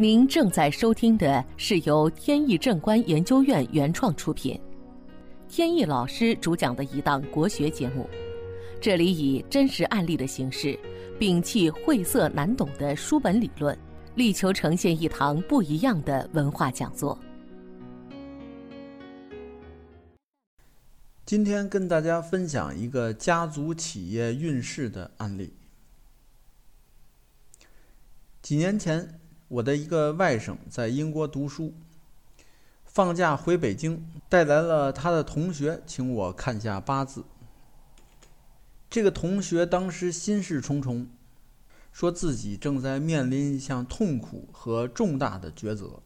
您正在收听的是由天意正观研究院原创出品，天意老师主讲的一档国学节目。这里以真实案例的形式，摒弃晦涩难懂的书本理论，力求呈现一堂不一样的文化讲座。今天跟大家分享一个家族企业运势的案例。几年前，我的一个外甥在英国读书，放假回北京，带来了他的同学，请我看下八字。这个同学当时心事重重，说自己正在面临一项痛苦和重大的抉择。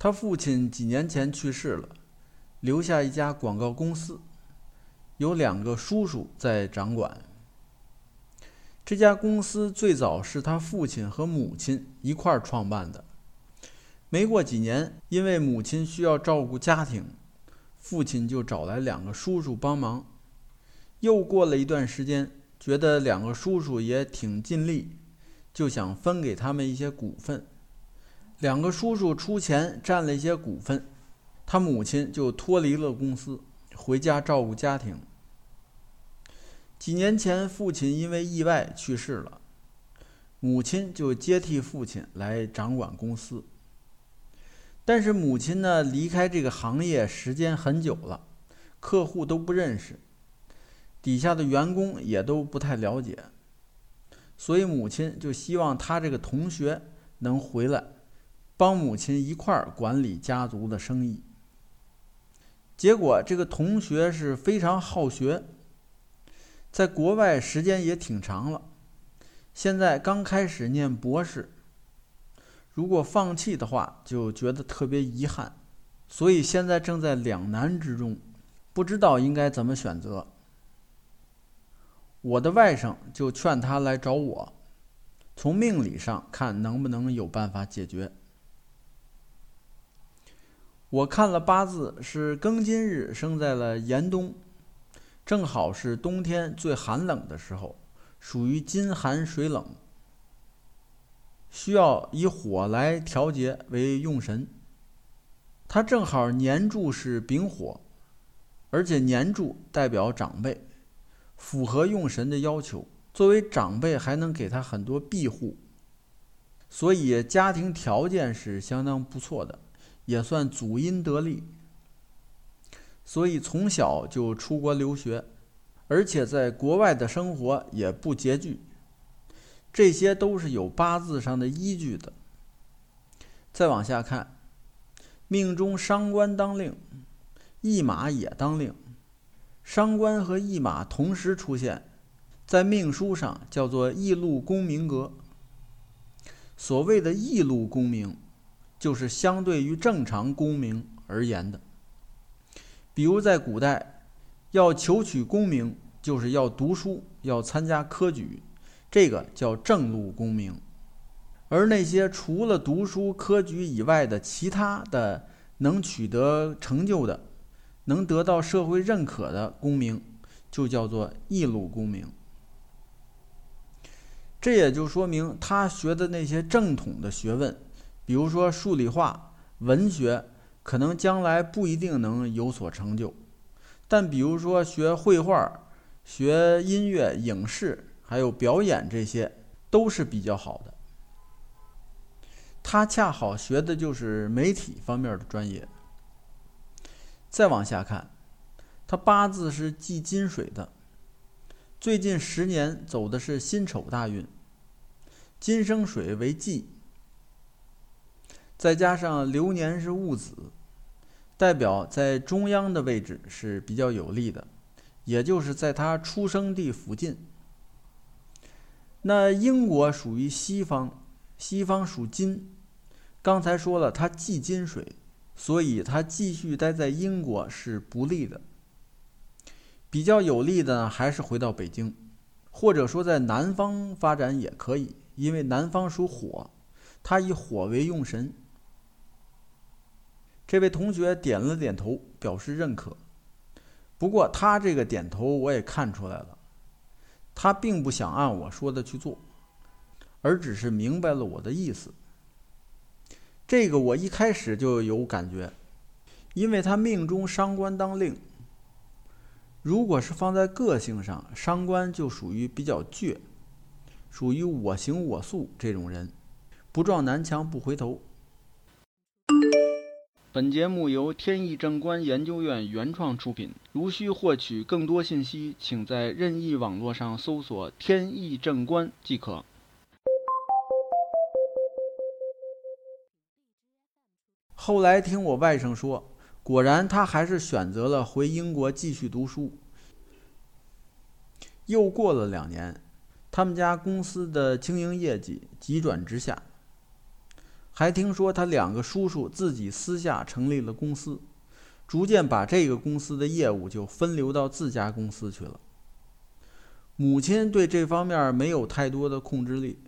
他父亲几年前去世了，留下一家广告公司，有两个叔叔在掌管。这家公司最早是他父亲和母亲一块儿创办的，没过几年，因为母亲需要照顾家庭。父亲就找来两个叔叔帮忙，又过了一段时间，觉得两个叔叔也挺尽力，就想分给他们一些股份。两个叔叔出钱占了一些股份，他母亲就脱离了公司，回家照顾家庭。几年前，父亲因为意外去世了，母亲就接替父亲来掌管公司。但是母亲呢，离开这个行业时间很久了，客户都不认识，底下的员工也都不太了解，所以母亲就希望他这个同学能回来，帮母亲一块儿管理家族的生意。结果这个同学是非常好学，在国外时间也挺长了，现在刚开始念博士。如果放弃的话，就觉得特别遗憾，所以现在正在两难之中，不知道应该怎么选择。我的外甥就劝他来找我，从命理上看能不能有办法解决。我看了八字，是庚金日生在了严冬，正好是冬天最寒冷的时候，属于金寒水冷。需要以火来调节为用神，他正好年柱是丙火，而且年柱代表长辈，符合用神的要求。作为长辈，还能给他很多庇护，所以家庭条件是相当不错的，也算祖荫得利。所以从小就出国留学，而且在国外的生活也不拮据。这些都是有八字上的依据的。再往下看，命中伤官当令，驿马也当令，伤官和驿马同时出现，在命书上叫做驿禄功名格。所谓的驿禄功名，就是相对于正常功名而言的。比如在古代，要求取功名，就是要读书，要参加科举。这个叫正路功名，而那些除了读书科举以外的其他的能取得成就的、能得到社会认可的功名，就叫做异路功名。这也就说明他学的那些正统的学问，比如说数理化、文学，可能将来不一定能有所成就；但比如说学绘画、学音乐、影视。还有表演，这些都是比较好的。他恰好学的就是媒体方面的专业。再往下看，他八字是忌金水的，最近十年走的是辛丑大运，金生水为忌，再加上流年是戊子，代表在中央的位置是比较有利的，也就是在他出生地附近。那英国属于西方，西方属金。刚才说了，它忌金水，所以它继续待在英国是不利的。比较有利的呢，还是回到北京，或者说在南方发展也可以，因为南方属火，它以火为用神。这位同学点了点头，表示认可。不过他这个点头，我也看出来了。他并不想按我说的去做，而只是明白了我的意思。这个我一开始就有感觉，因为他命中伤官当令。如果是放在个性上，伤官就属于比较倔，属于我行我素这种人，不撞南墙不回头。本节目由天意正观研究院原创出品。如需获取更多信息，请在任意网络上搜索“天意正观”即可。后来听我外甥说。果然，他还是选择了回英国继续读书。又过了两年，他们家公司的经营业绩急转直下。还听说他两个叔叔自己私下成立了公司，逐渐把这个公司的业务就分流到自家公司去了。母亲对这方面没有太多的控制力。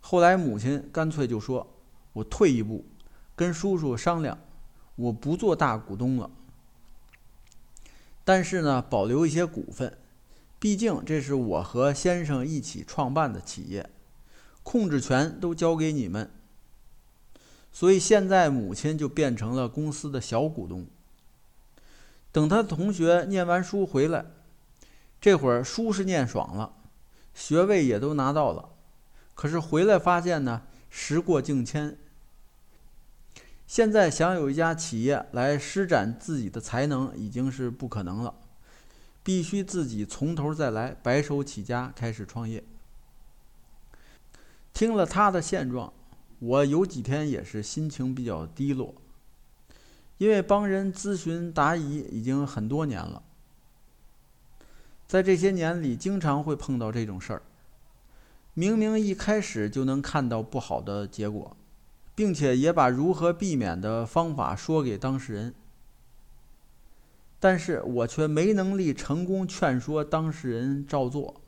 后来母亲干脆就说：“我退一步。”跟叔叔商量，我不做大股东了，但是呢，保留一些股份，毕竟这是我和先生一起创办的企业，控制权都交给你们。所以现在母亲就变成了公司的小股东。等他同学念完书回来，这会儿书是念爽了，学位也都拿到了，可是回来发现呢，时过境迁。现在想有一家企业来施展自己的才能已经是不可能了，必须自己从头再来，白手起家开始创业。听了他的现状，我有几天也是心情比较低落，因为帮人咨询答疑已经很多年了，在这些年里经常会碰到这种事儿，明明一开始就能看到不好的结果。并且也把如何避免的方法说给当事人，但是我却没能力成功劝说当事人照做。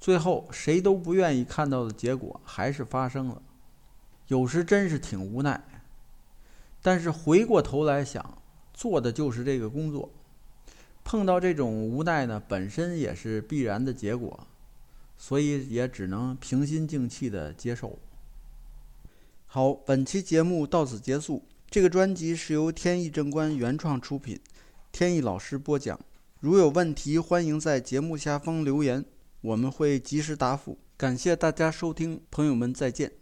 最后谁都不愿意看到的结果还是发生了，有时真是挺无奈。但是回过头来想，做的就是这个工作，碰到这种无奈呢，本身也是必然的结果，所以也只能平心静气的接受。好，本期节目到此结束。这个专辑是由天意正观原创出品，天意老师播讲。如有问题，欢迎在节目下方留言，我们会及时答复。感谢大家收听，朋友们再见。